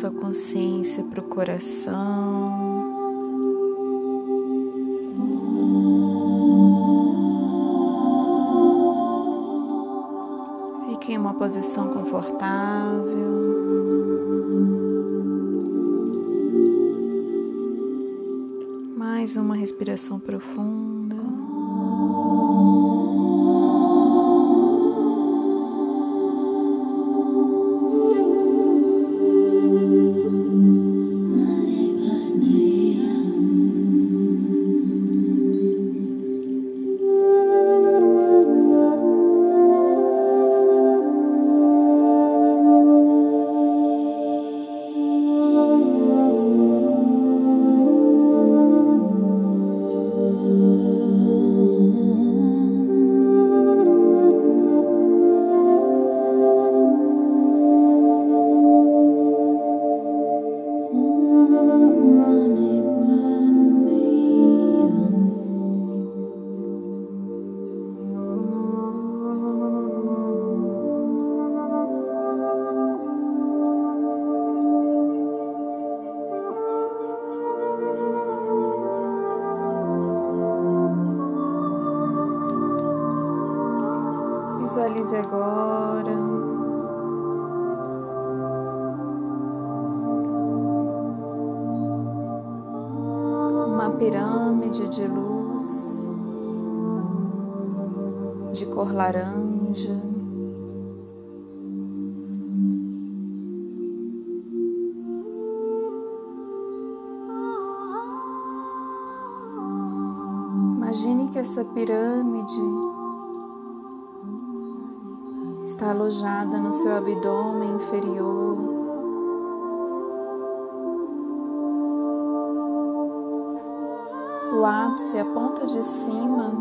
sua consciência para o coração. Fique em uma posição confortável. Mais uma respiração profunda. Pirâmide de luz de cor laranja. Imagine que essa pirâmide está alojada no seu abdômen inferior. O ápice, a ponta de cima,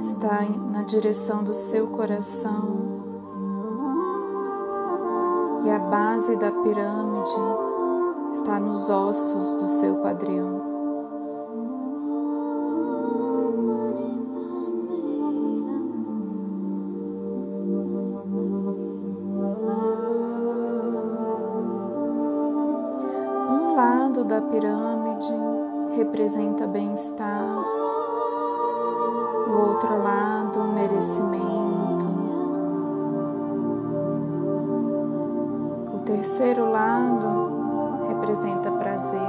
está na direção do seu coração. E a base da pirâmide está nos ossos do seu quadril. lado da pirâmide representa bem-estar, o outro lado, merecimento, o terceiro lado representa prazer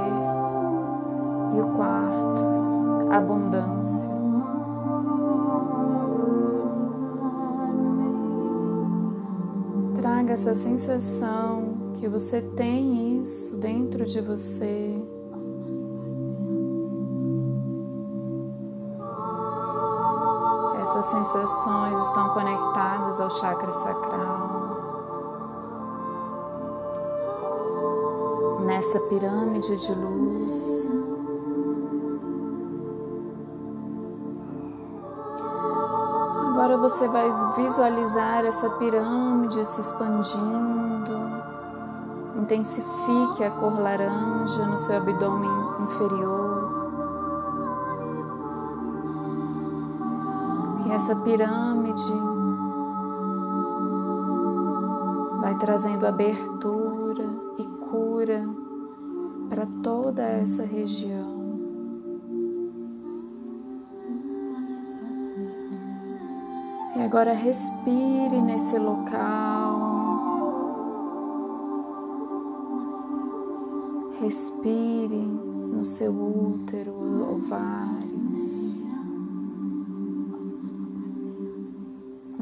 e o quarto, abundância. Traga essa sensação que você tem isso dentro de você. Sensações estão conectadas ao chakra sacral. Nessa pirâmide de luz. Agora você vai visualizar essa pirâmide se expandindo Intensifique a cor laranja no seu abdômen inferior. E essa pirâmide vai trazendo abertura e cura para toda essa região. E agora respire nesse local. Respire no seu útero, ovários,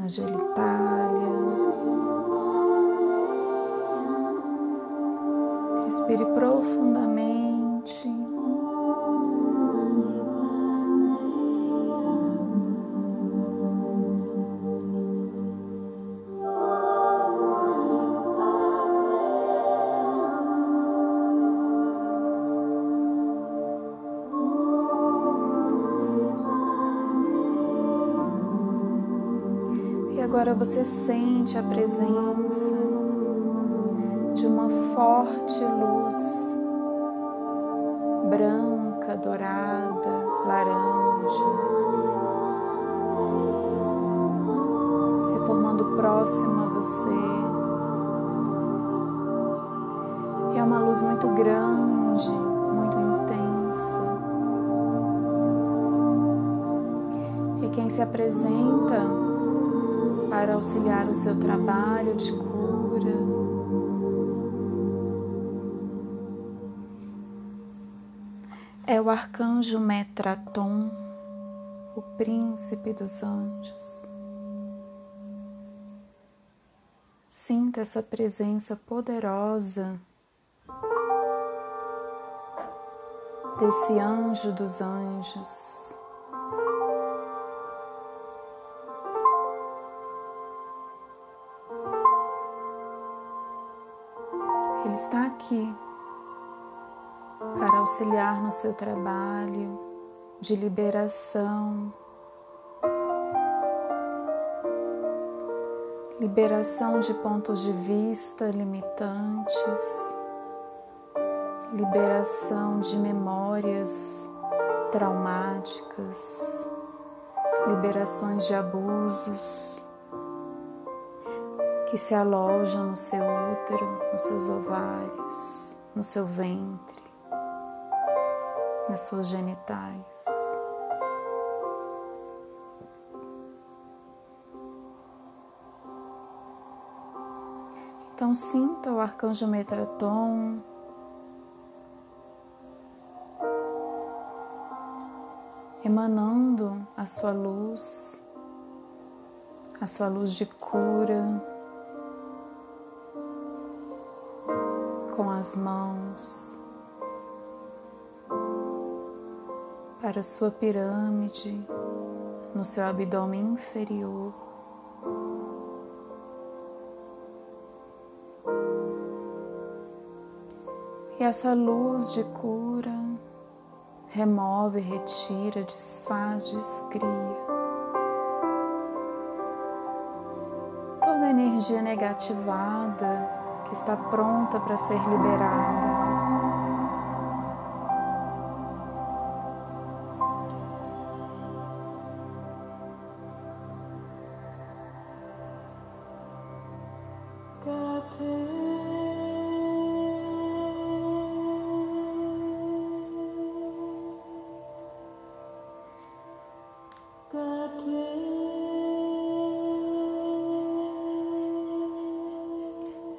na genitália. Respire profundamente. Agora você sente a presença de uma forte luz branca, dourada, laranja, se formando próximo a você. É uma luz muito grande, muito intensa. E quem se apresenta para auxiliar o seu trabalho de cura, é o arcanjo Metraton, o príncipe dos anjos. Sinta essa presença poderosa desse anjo dos anjos. Ele está aqui para auxiliar no seu trabalho de liberação, liberação de pontos de vista limitantes, liberação de memórias traumáticas, liberações de abusos que se alojam no seu útero, nos seus ovários, no seu ventre nas suas genitais. Então sinta o arcanjo Metraton emanando a sua luz, a sua luz de cura com as mãos para sua pirâmide no seu abdômen inferior. E essa luz de cura remove, retira, desfaz, descria toda a energia negativada que está pronta para ser liberada.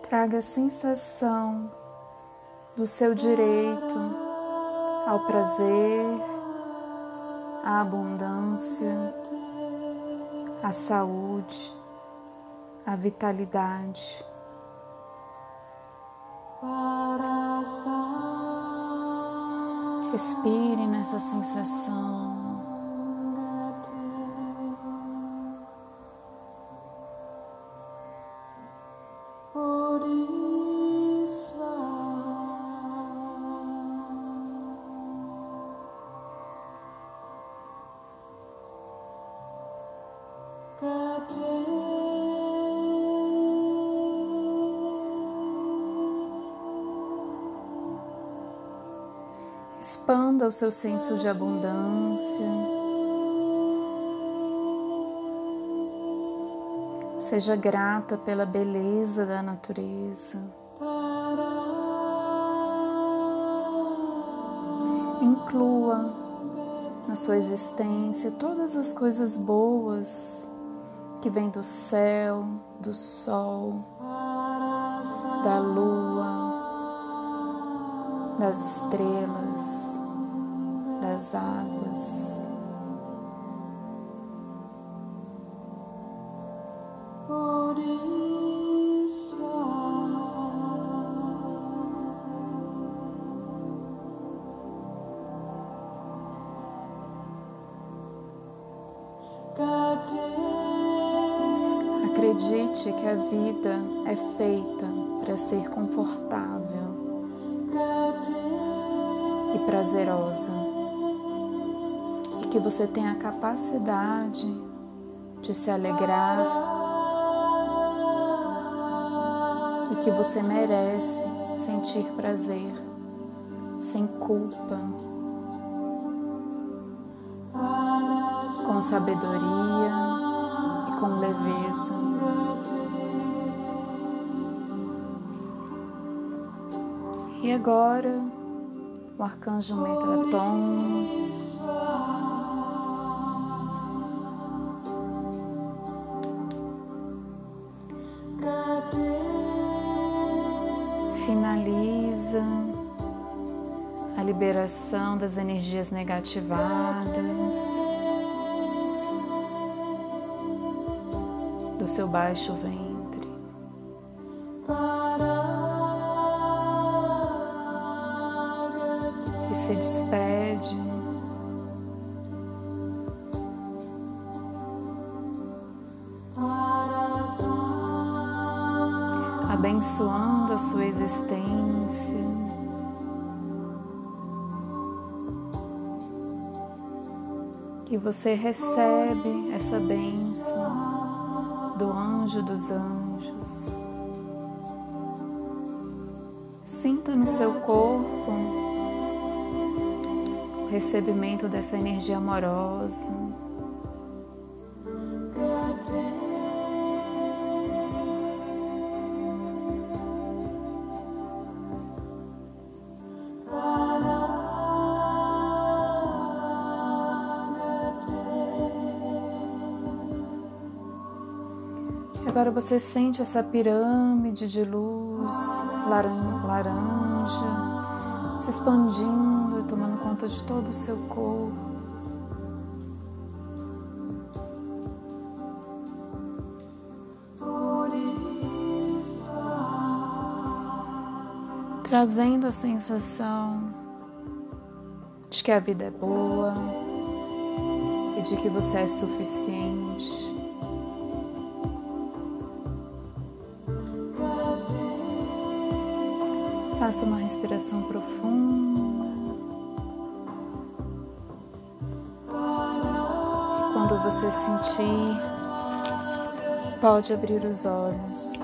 Traga a sensação do seu direito ao prazer, à abundância, à saúde, à vitalidade. Respire nessa sensação. Expanda o seu senso de abundância. Seja grata pela beleza da natureza. Inclua na sua existência todas as coisas boas que vêm do céu, do sol, da lua, das estrelas, das águas. Acredite que a vida é feita para ser confortável e prazerosa, que você tenha a capacidade de se alegrar e que você merece sentir prazer sem culpa, com sabedoria e com leveza. E agora, o arcanjo Metatron liberação das energias negativadas do seu baixo ventre. E se despede abençoando a sua existência. E você recebe essa bênção do anjo dos anjos. Sinta no seu corpo o recebimento dessa energia amorosa. Você sente essa pirâmide de luz laranja se expandindo e tomando conta de todo o seu corpo. Trazendo a sensação de que a vida é boa e de que você é suficiente. Faça uma respiração profunda. Quando você sentir, pode abrir os olhos.